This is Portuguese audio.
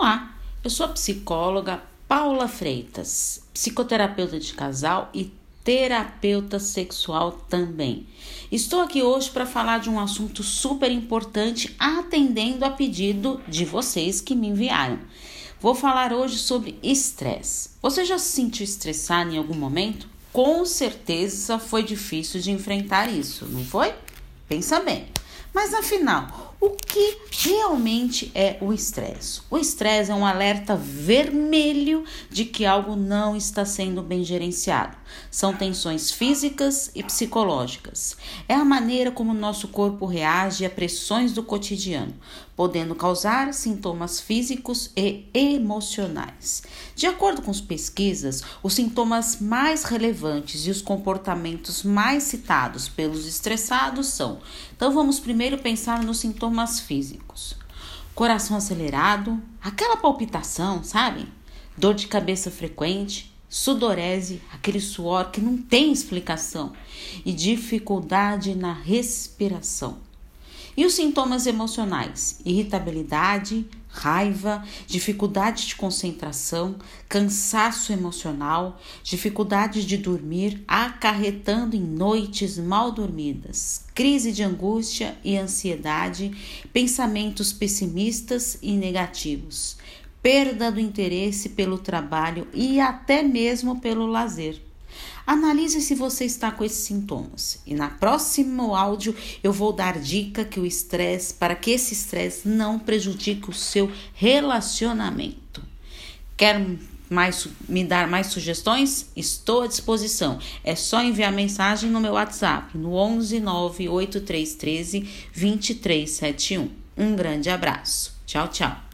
Olá, eu sou a psicóloga Paula Freitas, psicoterapeuta de casal e terapeuta sexual também. Estou aqui hoje para falar de um assunto super importante, atendendo a pedido de vocês que me enviaram. Vou falar hoje sobre estresse. Você já se sentiu estressado em algum momento? Com certeza foi difícil de enfrentar isso, não foi? Pensa bem. Mas afinal, o que realmente é o estresse? O estresse é um alerta vermelho de que algo não está sendo bem gerenciado. São tensões físicas e psicológicas. É a maneira como nosso corpo reage a pressões do cotidiano, podendo causar sintomas físicos e emocionais. De acordo com as pesquisas, os sintomas mais relevantes e os comportamentos mais citados pelos estressados são. Então vamos primeiro pensar nos sintomas sintomas físicos. Coração acelerado, aquela palpitação, sabe? Dor de cabeça frequente, sudorese, aquele suor que não tem explicação, e dificuldade na respiração. E os sintomas emocionais: irritabilidade, raiva, dificuldade de concentração, cansaço emocional, dificuldade de dormir, acarretando em noites mal dormidas, crise de angústia e ansiedade, pensamentos pessimistas e negativos, perda do interesse pelo trabalho e até mesmo pelo lazer. Analise se você está com esses sintomas. E na próximo áudio eu vou dar dica que o estresse para que esse estresse não prejudique o seu relacionamento. Quer mais, me dar mais sugestões? Estou à disposição. É só enviar mensagem no meu WhatsApp no 11 98313 2371. Um grande abraço. Tchau, tchau.